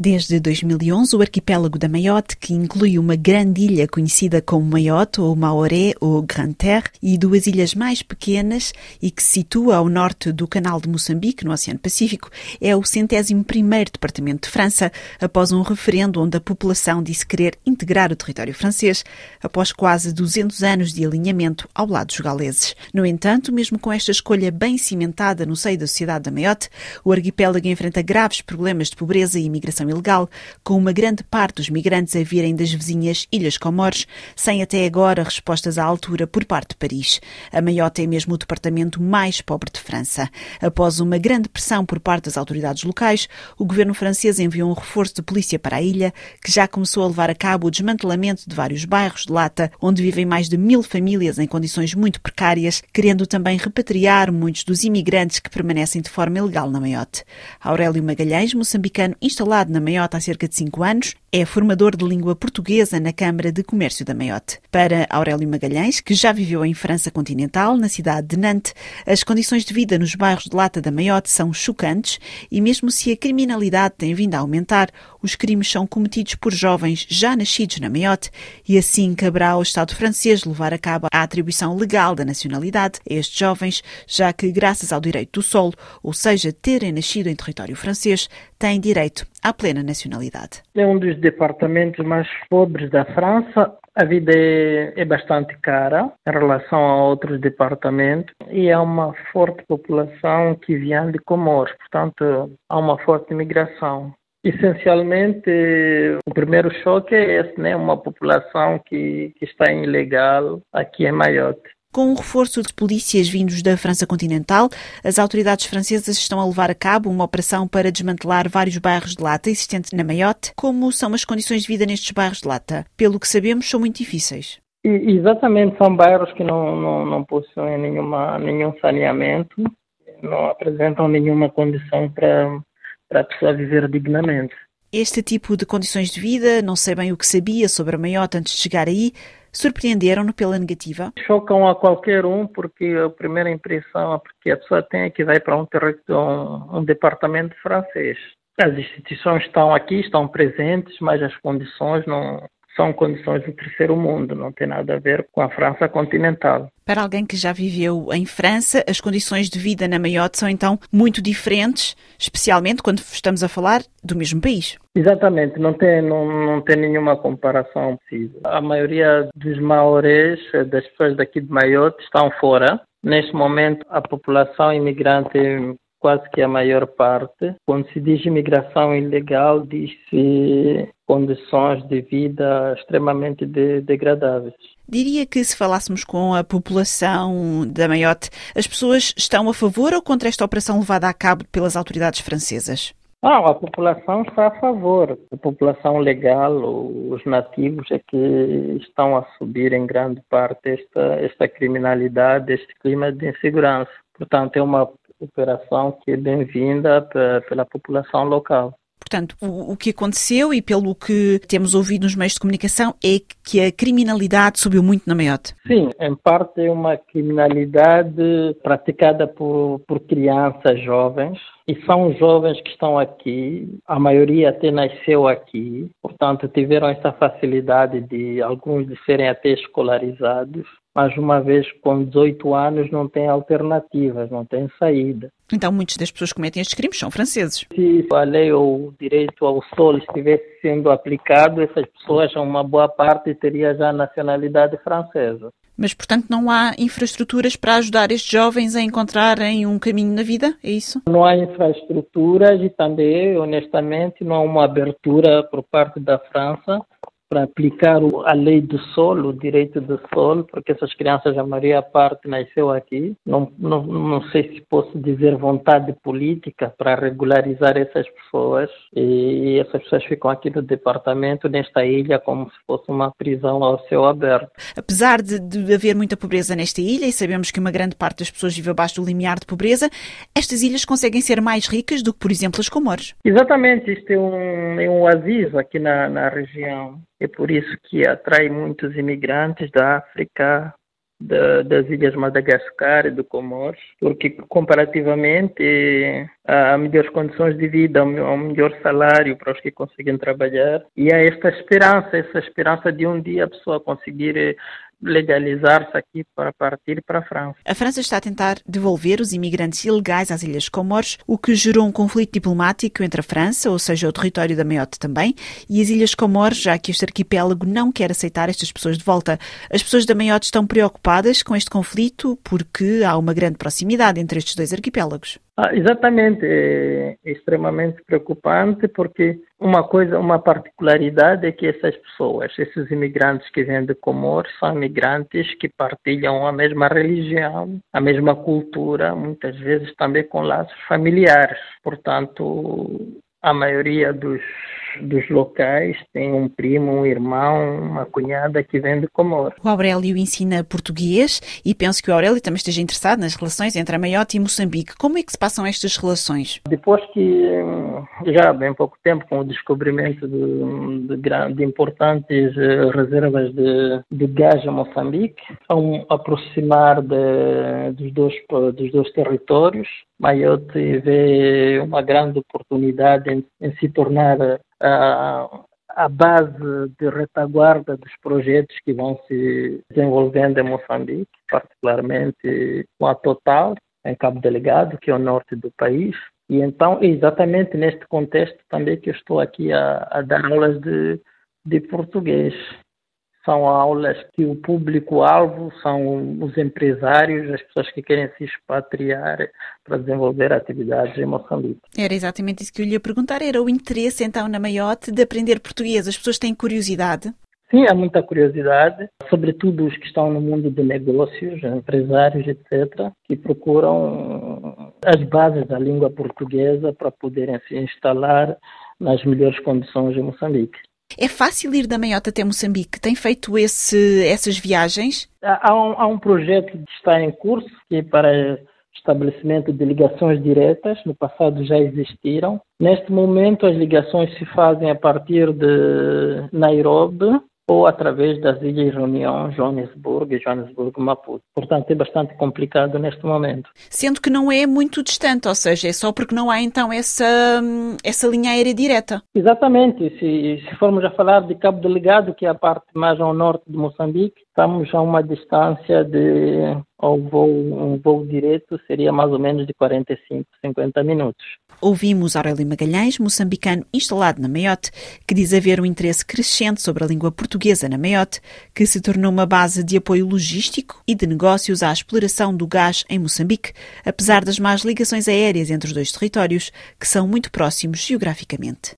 Desde 2011, o arquipélago da Mayotte, que inclui uma grande ilha conhecida como Mayotte, ou Maoré, ou Grande Terre, e duas ilhas mais pequenas e que se situa ao norte do Canal de Moçambique, no Oceano Pacífico, é o centésimo primeiro departamento de França, após um referendo onde a população disse querer integrar o território francês, após quase 200 anos de alinhamento ao lado dos galeses. No entanto, mesmo com esta escolha bem cimentada no seio da sociedade da Mayotte, o arquipélago enfrenta graves problemas de pobreza e imigração ilegal, com uma grande parte dos migrantes a virem das vizinhas Ilhas Comores, sem até agora respostas à altura por parte de Paris. A Maiote é mesmo o departamento mais pobre de França. Após uma grande pressão por parte das autoridades locais, o governo francês enviou um reforço de polícia para a ilha, que já começou a levar a cabo o desmantelamento de vários bairros de Lata, onde vivem mais de mil famílias em condições muito precárias, querendo também repatriar muitos dos imigrantes que permanecem de forma ilegal na Maiote. Aurélio Magalhães, moçambicano instalado na na Maiote há cerca de cinco anos, é formador de língua portuguesa na Câmara de Comércio da Maiote. Para Aurélio Magalhães, que já viveu em França continental, na cidade de Nantes, as condições de vida nos bairros de Lata da Maiote são chocantes e mesmo se a criminalidade tem vindo a aumentar, os crimes são cometidos por jovens já nascidos na Maiote e assim caberá ao Estado francês levar a cabo a atribuição legal da nacionalidade a estes jovens, já que, graças ao direito do solo, ou seja, terem nascido em território francês, têm direito à plena nacionalidade. É um dos departamentos mais pobres da França. A vida é, é, bastante cara em relação a outros departamentos e há uma forte população que vem de Comores, portanto, há uma forte imigração. Essencialmente, o primeiro choque é esse, né? Uma população que, que está ilegal aqui em Mayotte. Com o reforço de polícias vindos da França continental, as autoridades francesas estão a levar a cabo uma operação para desmantelar vários bairros de lata existentes na Mayotte. Como são as condições de vida nestes bairros de lata? Pelo que sabemos, são muito difíceis. Exatamente, são bairros que não, não, não possuem nenhuma, nenhum saneamento, não apresentam nenhuma condição para, para a pessoa viver dignamente. Este tipo de condições de vida, não sei bem o que sabia sobre a Mayotte antes de chegar aí, surpreenderam-no pela negativa? Chocam a qualquer um, porque a primeira impressão que a pessoa tem é que vai para um, um, um departamento francês. As instituições estão aqui, estão presentes, mas as condições não, são condições do terceiro mundo, não tem nada a ver com a França continental. Para alguém que já viveu em França, as condições de vida na Mayotte são então muito diferentes, especialmente quando estamos a falar do mesmo país. Exatamente, não tem, não, não tem nenhuma comparação possível. A maioria dos maorês, das pessoas daqui de Mayotte, estão fora. Neste momento, a população imigrante quase que a maior parte. Quando se diz imigração ilegal, diz-se condições de vida extremamente de, degradáveis. Diria que se falássemos com a população da Mayotte, as pessoas estão a favor ou contra esta operação levada a cabo pelas autoridades francesas? Não, a população está a favor. A população legal, os nativos, é que estão a subir em grande parte esta, esta criminalidade, este clima de insegurança. Portanto, é uma operação que é bem-vinda pela população local. Portanto, o, o, que aconteceu e pelo que temos ouvido nos meios de comunicação é que a criminalidade subiu muito na Maiote. Sim, em parte é uma criminalidade praticada por, por crianças jovens e são jovens que estão aqui, a maioria até nasceu aqui, portanto tiveram essa facilidade de alguns de serem até escolarizados mas uma vez com 18 anos não tem alternativas, não tem saída. Então muitas das pessoas que cometem estes crimes são franceses. Se a lei ou o direito ao solo estivesse sendo aplicado, essas pessoas, uma boa parte, teria já nacionalidade francesa. Mas, portanto, não há infraestruturas para ajudar estes jovens a encontrarem um caminho na vida? É isso? Não há infraestruturas e também, honestamente, não há uma abertura por parte da França para aplicar a lei do solo, o direito do solo, porque essas crianças, a maioria parte nasceu aqui. Não, não, não sei se posso dizer vontade política para regularizar essas pessoas e essas pessoas ficam aqui no departamento, nesta ilha, como se fosse uma prisão ao céu aberto. Apesar de, de haver muita pobreza nesta ilha e sabemos que uma grande parte das pessoas vive abaixo do limiar de pobreza, estas ilhas conseguem ser mais ricas do que, por exemplo, as Comores. Exatamente, isto é um, é um oásis aqui na, na região. É por isso que atrai muitos imigrantes da África das ilhas Madagascar e do Comores, porque comparativamente há melhores condições de vida, há um melhor salário para os que conseguem trabalhar. E há esta esperança, essa esperança de um dia a pessoa conseguir legalizar-se aqui para partir para a França. A França está a tentar devolver os imigrantes ilegais às Ilhas Comores, o que gerou um conflito diplomático entre a França, ou seja, o território da Maiote também, e as Ilhas Comores, já que este arquipélago não quer aceitar estas pessoas de volta. As pessoas da Maiote estão preocupadas com este conflito porque há uma grande proximidade entre estes dois arquipélagos. Ah, exatamente, é, extremamente preocupante porque uma coisa, uma particularidade é que essas pessoas, esses imigrantes que vêm de Comores, são imigrantes que partilham a mesma religião, a mesma cultura, muitas vezes também com laços familiares. Portanto, a maioria dos dos locais tem um primo, um irmão, uma cunhada que vem de Comor. O Aurélio ensina português e penso que o Aurélio também esteja interessado nas relações entre a Maiote e Moçambique. Como é que se passam estas relações? Depois que, já há bem pouco tempo, com o descobrimento de, de, de importantes eh, reservas de, de, gás a Moçambique, ao aproximar de, dos, dois, dos dois territórios, Maiote vê uma grande oportunidade em, em se tornar a, a base de retaguarda dos projetos que vão se desenvolvendo em Moçambique, particularmente com a Total, em Cabo Delegado, que é o norte do país. E então, exatamente neste contexto também que eu estou aqui a, a dar aulas de, de português são aulas que o público-alvo são os empresários, as pessoas que querem se expatriar para desenvolver atividades em Moçambique. Era exatamente isso que eu lhe ia perguntar, era o interesse então na Maiote de aprender português. As pessoas têm curiosidade? Sim, há muita curiosidade, sobretudo os que estão no mundo de negócios, empresários, etc., que procuram as bases da língua portuguesa para poderem se instalar nas melhores condições em Moçambique. É fácil ir da Maiota até Moçambique? Tem feito esse, essas viagens? Há um, há um projeto que está em curso, que é para estabelecimento de ligações diretas, no passado já existiram. Neste momento, as ligações se fazem a partir de Nairobi, ou através das ilhas Reunião, Joanesburgo e Joanesburgo Maputo. Portanto, é bastante complicado neste momento. Sendo que não é muito distante, ou seja, é só porque não há então essa, essa linha aérea direta. Exatamente. Se, se formos a falar de Cabo Delegado, que é a parte mais ao norte de Moçambique, estamos a uma distância de ao voo, um voo direto seria mais ou menos de 45, 50 minutos. Ouvimos Aurélio Magalhães, moçambicano instalado na Maiote, que diz haver um interesse crescente sobre a língua portuguesa na Maiote, que se tornou uma base de apoio logístico e de negócios à exploração do gás em Moçambique, apesar das más ligações aéreas entre os dois territórios, que são muito próximos geograficamente.